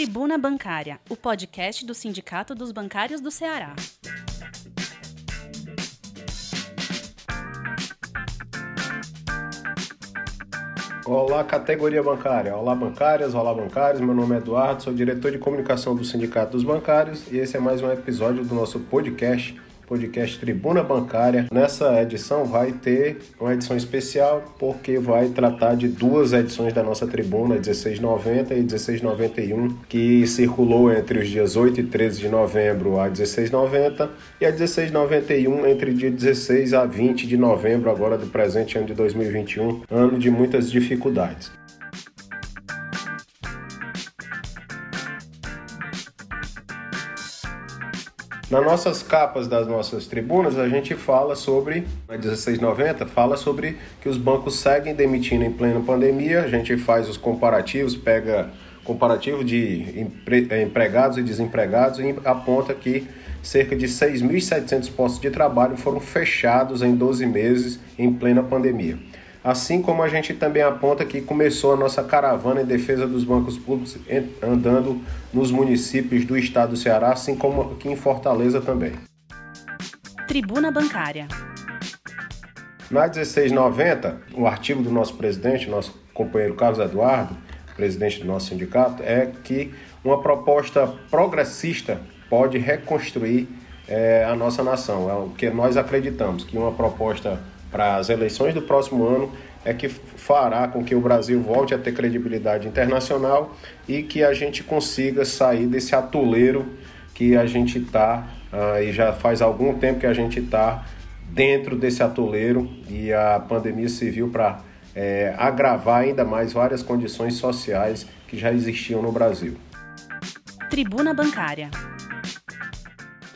Tribuna Bancária, o podcast do Sindicato dos Bancários do Ceará. Olá, categoria bancária. Olá, bancárias, olá, bancários. Meu nome é Eduardo, sou diretor de comunicação do Sindicato dos Bancários e esse é mais um episódio do nosso podcast podcast Tribuna Bancária. Nessa edição vai ter uma edição especial porque vai tratar de duas edições da nossa tribuna, 1690 e 1691, que circulou entre os dias 8 e 13 de novembro a 1690 e a 1691 entre dia 16 a 20 de novembro agora do presente ano de 2021, ano de muitas dificuldades. Nas nossas capas das nossas tribunas, a gente fala sobre, a 1690, fala sobre que os bancos seguem demitindo em plena pandemia, a gente faz os comparativos, pega comparativo de empregados e desempregados e aponta que cerca de 6.700 postos de trabalho foram fechados em 12 meses em plena pandemia. Assim como a gente também aponta que começou a nossa caravana em defesa dos bancos públicos andando nos municípios do estado do Ceará, assim como aqui em Fortaleza também. Tribuna Bancária. Na 1690, o artigo do nosso presidente, nosso companheiro Carlos Eduardo, presidente do nosso sindicato, é que uma proposta progressista pode reconstruir é, a nossa nação. É o que nós acreditamos, que uma proposta para as eleições do próximo ano é que fará com que o Brasil volte a ter credibilidade internacional e que a gente consiga sair desse atoleiro que a gente está, uh, e já faz algum tempo que a gente está dentro desse atoleiro e a pandemia serviu para é, agravar ainda mais várias condições sociais que já existiam no Brasil. Tribuna Bancária.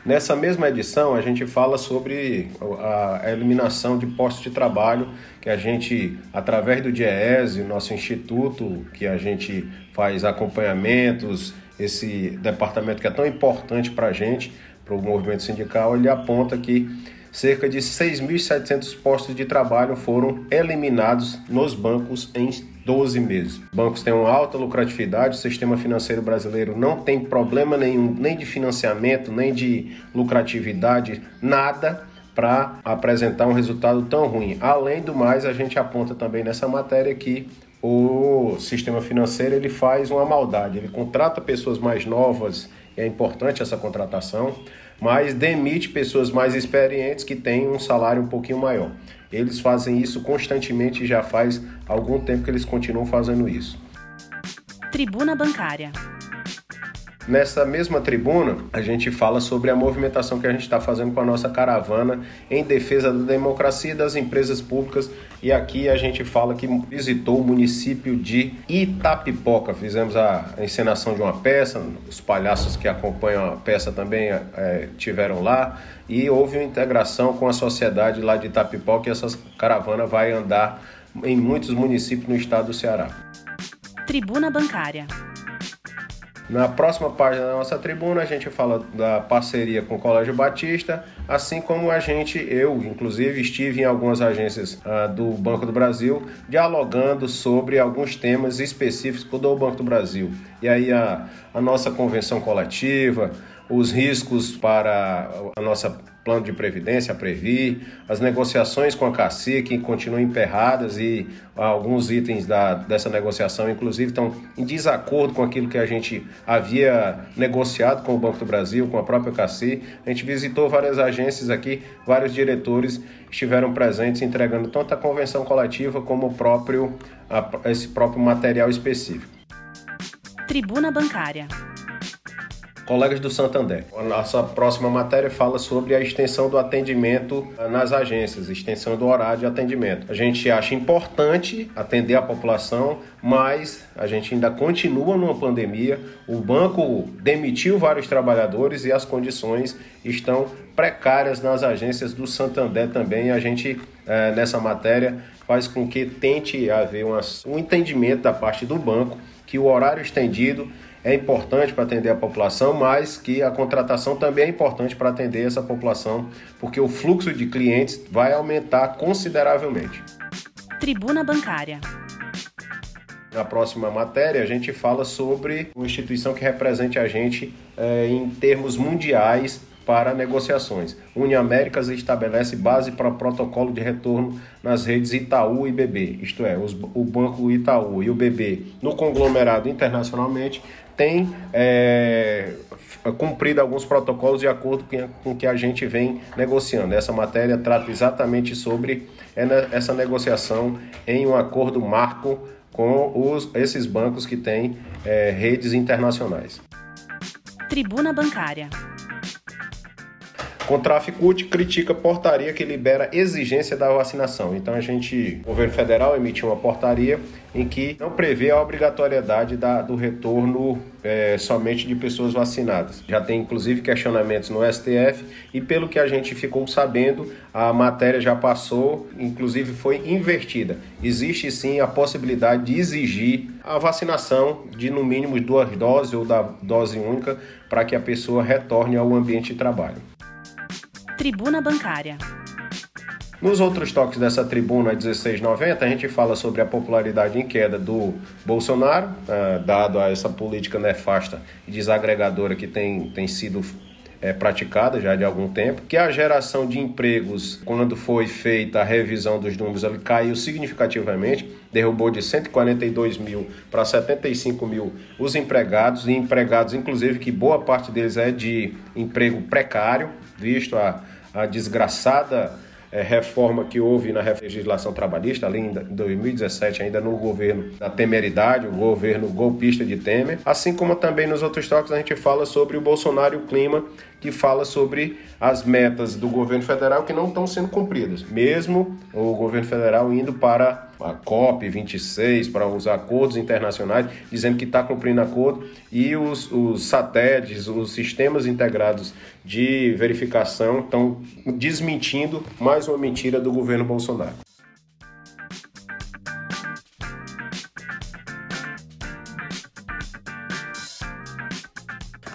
Nessa mesma edição, a gente fala sobre a eliminação de postos de trabalho que a gente, através do DIEESE, nosso instituto, que a gente faz acompanhamentos, esse departamento que é tão importante para a gente, para o movimento sindical, ele aponta que cerca de 6.700 postos de trabalho foram eliminados nos bancos em 12 meses. Bancos têm uma alta lucratividade, o sistema financeiro brasileiro não tem problema nenhum, nem de financiamento, nem de lucratividade, nada para apresentar um resultado tão ruim. Além do mais, a gente aponta também nessa matéria que o sistema financeiro ele faz uma maldade, ele contrata pessoas mais novas, é importante essa contratação, mas demite pessoas mais experientes que têm um salário um pouquinho maior. Eles fazem isso constantemente e já faz algum tempo que eles continuam fazendo isso. Tribuna Bancária. Nessa mesma tribuna, a gente fala sobre a movimentação que a gente está fazendo com a nossa caravana em defesa da democracia e das empresas públicas. E aqui a gente fala que visitou o município de Itapipoca. Fizemos a encenação de uma peça, os palhaços que acompanham a peça também é, tiveram lá. E houve uma integração com a sociedade lá de Itapipoca e essa caravana vai andar em muitos municípios no estado do Ceará. Tribuna Bancária. Na próxima página da nossa tribuna, a gente fala da parceria com o Colégio Batista, assim como a gente, eu, inclusive, estive em algumas agências uh, do Banco do Brasil, dialogando sobre alguns temas específicos do Banco do Brasil. E aí a, a nossa convenção coletiva, os riscos para a nossa plano de previdência, a Previ, as negociações com a Cacique continuam emperradas e alguns itens da, dessa negociação, inclusive, estão em desacordo com aquilo que a gente havia negociado com o Banco do Brasil, com a própria Cacique. A gente visitou várias agências aqui, vários diretores estiveram presentes entregando tanto a convenção coletiva como o próprio, a, esse próprio material específico. Tribuna Bancária colegas do Santander. A nossa próxima matéria fala sobre a extensão do atendimento nas agências, extensão do horário de atendimento. A gente acha importante atender a população, mas a gente ainda continua numa pandemia. O banco demitiu vários trabalhadores e as condições estão precárias nas agências do Santander também. A gente, é, nessa matéria, faz com que tente haver um entendimento da parte do banco que o horário estendido é importante para atender a população, mas que a contratação também é importante para atender essa população, porque o fluxo de clientes vai aumentar consideravelmente. Tribuna Bancária. Na próxima matéria, a gente fala sobre uma instituição que represente a gente é, em termos mundiais para negociações. Uniaméricas estabelece base para protocolo de retorno nas redes Itaú e BB, isto é, os, o Banco Itaú e o BB no conglomerado internacionalmente tem é, cumprido alguns protocolos de acordo com o que a gente vem negociando. Essa matéria trata exatamente sobre essa negociação em um acordo marco com os, esses bancos que têm é, redes internacionais. Tribuna Bancária. Contraficute critica portaria que libera exigência da vacinação. Então a gente, o governo federal emitiu uma portaria em que não prevê a obrigatoriedade da, do retorno é, somente de pessoas vacinadas. Já tem inclusive questionamentos no STF e pelo que a gente ficou sabendo, a matéria já passou, inclusive foi invertida. Existe sim a possibilidade de exigir a vacinação de no mínimo duas doses ou da dose única para que a pessoa retorne ao ambiente de trabalho. Tribuna Bancária. Nos outros toques dessa tribuna 1690, a gente fala sobre a popularidade em queda do Bolsonaro, uh, dado a essa política nefasta e desagregadora que tem, tem sido é, praticada já de algum tempo, que a geração de empregos, quando foi feita a revisão dos números, ele caiu significativamente, derrubou de 142 mil para 75 mil os empregados, e empregados, inclusive, que boa parte deles é de emprego precário, visto a, a desgraçada é, reforma que houve na legislação trabalhista, ali em 2017, ainda no governo da temeridade, o governo golpista de Temer, assim como também nos outros toques a gente fala sobre o Bolsonaro e o clima, que fala sobre as metas do governo federal que não estão sendo cumpridas, mesmo o governo federal indo para a COP 26, para os acordos internacionais, dizendo que está cumprindo acordo, e os, os satélites, os sistemas integrados de verificação estão desmentindo mais uma mentira do governo Bolsonaro.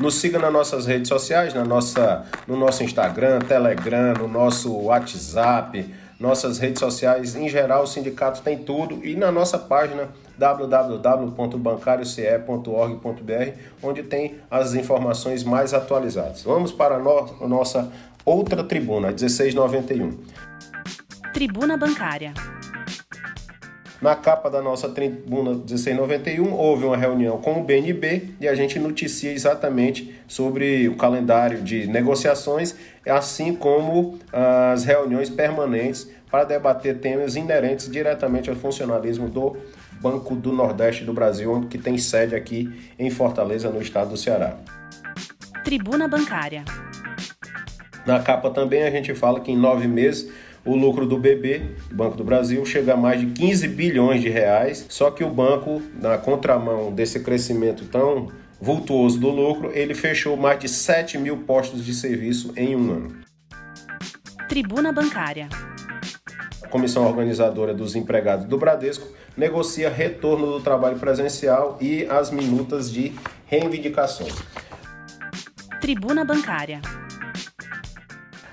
Nos siga nas nossas redes sociais, na nossa, no nosso Instagram, Telegram, no nosso WhatsApp, nossas redes sociais em geral, o sindicato tem tudo e na nossa página www.bancarioce.org.br, onde tem as informações mais atualizadas. Vamos para a, no nossa outra tribuna, 1691. Tribuna Bancária. Na capa da nossa tribuna 1691, houve uma reunião com o BNB e a gente noticia exatamente sobre o calendário de negociações, assim como as reuniões permanentes para debater temas inerentes diretamente ao funcionalismo do Banco do Nordeste do Brasil, que tem sede aqui em Fortaleza, no estado do Ceará. Tribuna Bancária. Na capa também a gente fala que em nove meses o lucro do BB, Banco do Brasil, chega a mais de 15 bilhões de reais, só que o banco, na contramão desse crescimento tão vultuoso do lucro, ele fechou mais de 7 mil postos de serviço em um ano. Tribuna Bancária. A comissão organizadora dos empregados do Bradesco negocia retorno do trabalho presencial e as minutas de reivindicações. Tribuna Bancária.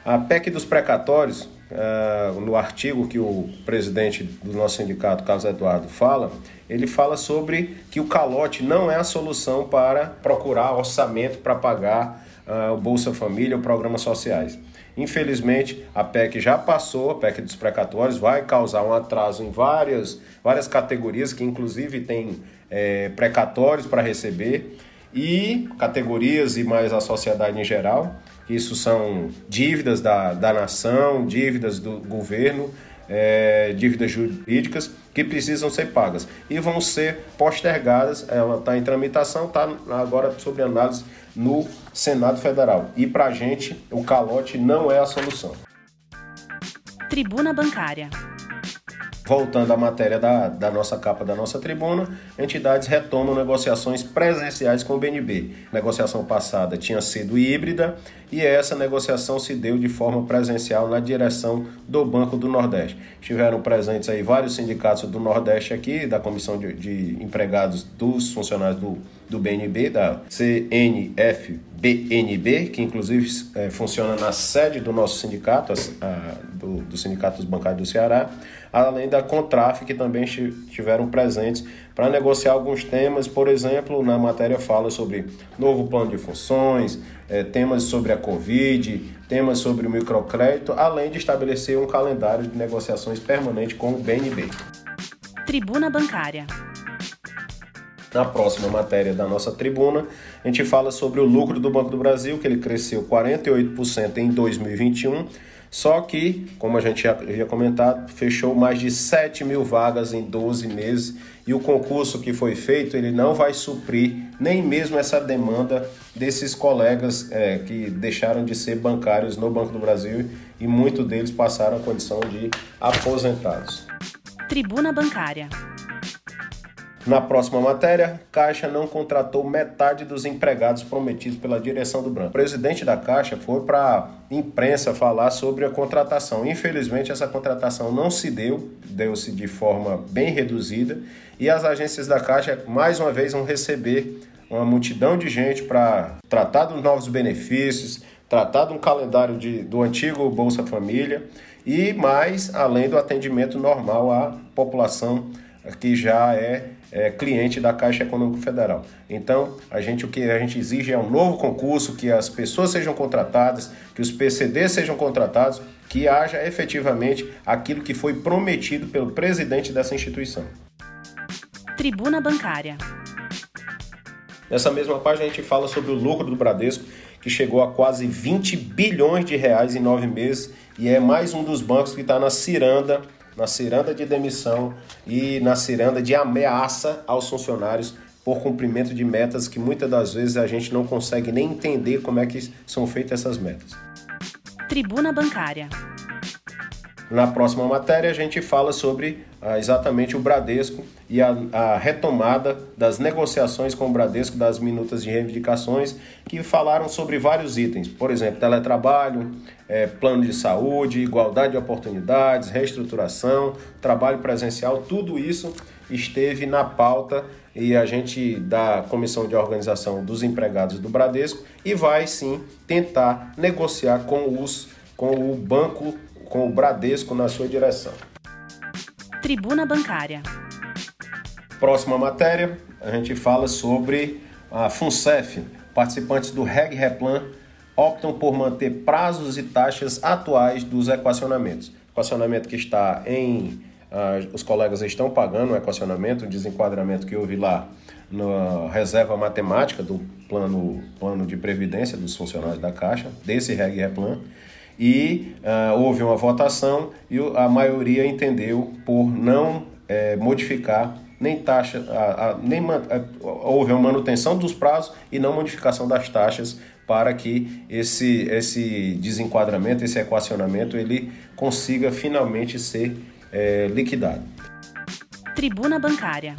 A PEC dos precatórios uh, no artigo que o presidente do nosso sindicato, Carlos Eduardo, fala, ele fala sobre que o calote não é a solução para procurar orçamento para pagar uh, o Bolsa Família ou programas sociais. Infelizmente, a PEC já passou, a PEC dos precatórios vai causar um atraso em várias, várias categorias que inclusive tem é, precatórios para receber e categorias e mais a sociedade em geral. Isso são dívidas da, da nação, dívidas do governo, é, dívidas jurídicas que precisam ser pagas e vão ser postergadas. Ela está em tramitação, está agora sob análise no Senado Federal. E para a gente, o calote não é a solução. Tribuna Bancária. Voltando à matéria da, da nossa capa da nossa tribuna, entidades retomam negociações presenciais com o BNB. Negociação passada tinha sido híbrida e essa negociação se deu de forma presencial na direção do Banco do Nordeste. Estiveram presentes aí vários sindicatos do Nordeste aqui, da Comissão de, de Empregados dos funcionários do do BNB, da CNFBNB, que inclusive é, funciona na sede do nosso sindicato, a, do, do Sindicato dos Bancários do Ceará, além da Contraf, que também estiveram presentes para negociar alguns temas, por exemplo, na matéria fala sobre novo plano de funções, é, temas sobre a Covid, temas sobre o microcrédito, além de estabelecer um calendário de negociações permanente com o BNB. Tribuna Bancária. Na próxima matéria da nossa tribuna, a gente fala sobre o lucro do Banco do Brasil, que ele cresceu 48% em 2021 só que, como a gente já havia comentado, fechou mais de 7 mil vagas em 12 meses e o concurso que foi feito ele não vai suprir nem mesmo essa demanda desses colegas é, que deixaram de ser bancários no Banco do Brasil e muitos deles passaram a condição de aposentados. Tribuna Bancária. Na próxima matéria, Caixa não contratou metade dos empregados prometidos pela direção do Branco. O presidente da Caixa foi para a imprensa falar sobre a contratação. Infelizmente, essa contratação não se deu, deu-se de forma bem reduzida, e as agências da Caixa, mais uma vez, vão receber uma multidão de gente para tratar dos novos benefícios, tratar de um calendário de, do antigo Bolsa Família e mais, além do atendimento normal à população que já é é, cliente da Caixa Econômica Federal. Então, a gente o que a gente exige é um novo concurso, que as pessoas sejam contratadas, que os PCDs sejam contratados, que haja efetivamente aquilo que foi prometido pelo presidente dessa instituição. Tribuna Bancária. Nessa mesma página a gente fala sobre o lucro do Bradesco, que chegou a quase 20 bilhões de reais em nove meses e é mais um dos bancos que está na ciranda na ciranda de demissão e na ciranda de ameaça aos funcionários por cumprimento de metas que muitas das vezes a gente não consegue nem entender como é que são feitas essas metas. Tribuna Bancária. Na próxima matéria, a gente fala sobre ah, exatamente o Bradesco e a, a, retomada das negociações com o Bradesco das minutas de reivindicações, que falaram sobre vários itens, por exemplo, teletrabalho, é, plano de saúde, igualdade de oportunidades, reestruturação, trabalho presencial, tudo isso esteve na pauta e a gente da Comissão de Organização dos Empregados do Bradesco e vai sim tentar negociar com os com o banco com o Bradesco na sua direção. Tribuna Bancária. Próxima matéria, a gente fala sobre a FUNCEF. Participantes do REG Replan optam por manter prazos e taxas atuais dos equacionamentos. Equacionamento que está em. Uh, os colegas estão pagando o equacionamento, o desenquadramento que houve lá na reserva matemática do plano, plano de previdência dos funcionários da Caixa, desse REG Replan e uh, houve uma votação e a maioria entendeu por não é, modificar nem taxa, a, a, nem a, houve uma manutenção dos prazos e não modificação das taxas para que esse, esse desenquadramento, esse equacionamento, ele consiga finalmente ser é, liquidado. Tribuna Bancária.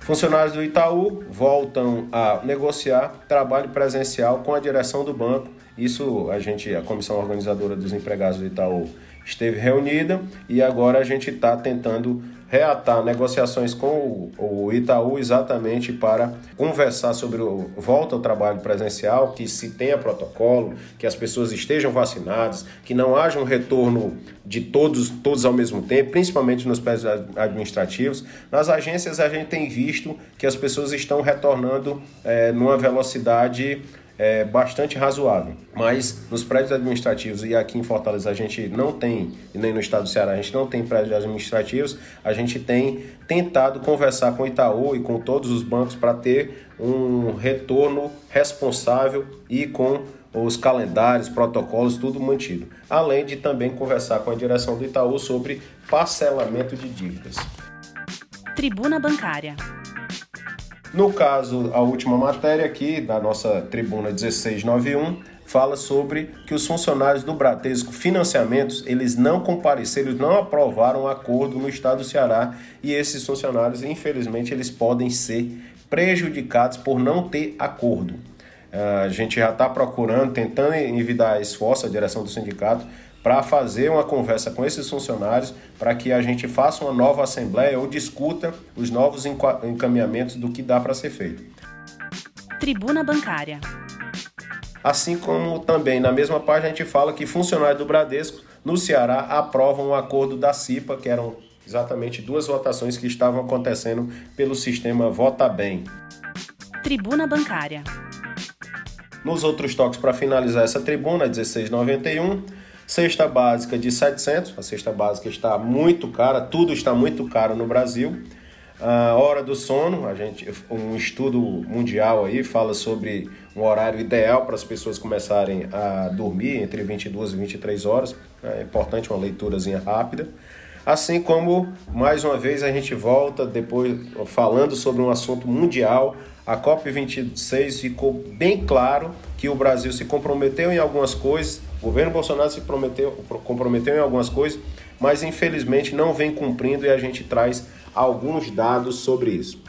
Funcionários do Itaú voltam a negociar trabalho presencial com a direção do banco isso a gente, a comissão organizadora dos empregados do Itaú esteve reunida e agora a gente está tentando reatar negociações com o Itaú exatamente para conversar sobre o volta ao trabalho presencial, que se tenha protocolo, que as pessoas estejam vacinadas, que não haja um retorno de todos, todos ao mesmo tempo, principalmente nos prédios administrativos. Nas agências a gente tem visto que as pessoas estão retornando é, numa velocidade é, bastante razoável. Mas nos prédios administrativos, e aqui em Fortaleza a gente não tem, e nem no estado do Ceará a gente não tem prédios administrativos, a gente tem tentado conversar com o Itaú e com todos os bancos para ter um retorno responsável e com os calendários, protocolos, tudo mantido. Além de também conversar com a direção do Itaú sobre parcelamento de dívidas. Tribuna Bancária. No caso, a última matéria aqui da nossa tribuna 1691 fala sobre que os funcionários do Bradesco Financiamentos, eles não compareceram, não aprovaram o acordo no estado do Ceará e esses funcionários, infelizmente, eles podem ser prejudicados por não ter acordo. A gente já está procurando, tentando envidar esforço, a direção do sindicato, para fazer uma conversa com esses funcionários para que a gente faça uma nova assembleia ou discuta os novos encaminhamentos do que dá para ser feito. Tribuna Bancária. Assim como também na mesma página a gente fala que funcionários do Bradesco no Ceará aprovam o acordo da CIPA, que eram exatamente duas votações que estavam acontecendo pelo sistema Vota Bem. Tribuna Bancária. Nos outros toques, para finalizar essa tribuna, 1691, cesta básica de 700, a cesta básica está muito cara, tudo está muito caro no Brasil. A hora do sono, a gente, um estudo mundial aí fala sobre um horário ideal para as pessoas começarem a dormir entre 22 e 23 horas. É importante uma leiturazinha rápida. Assim como, mais uma vez, a gente volta depois falando sobre um assunto mundial. A COP26 ficou bem claro que o Brasil se comprometeu em algumas coisas, o governo Bolsonaro se prometeu, comprometeu em algumas coisas, mas infelizmente não vem cumprindo e a gente traz alguns dados sobre isso.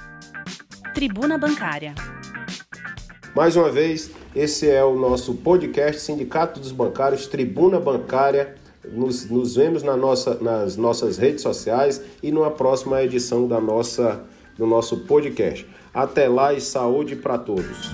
Tribuna Bancária. Mais uma vez, esse é o nosso podcast Sindicato dos Bancários, Tribuna Bancária. Nos, nos vemos na nossa, nas nossas redes sociais e numa próxima edição da nossa, do nosso podcast. Até lá e saúde para todos.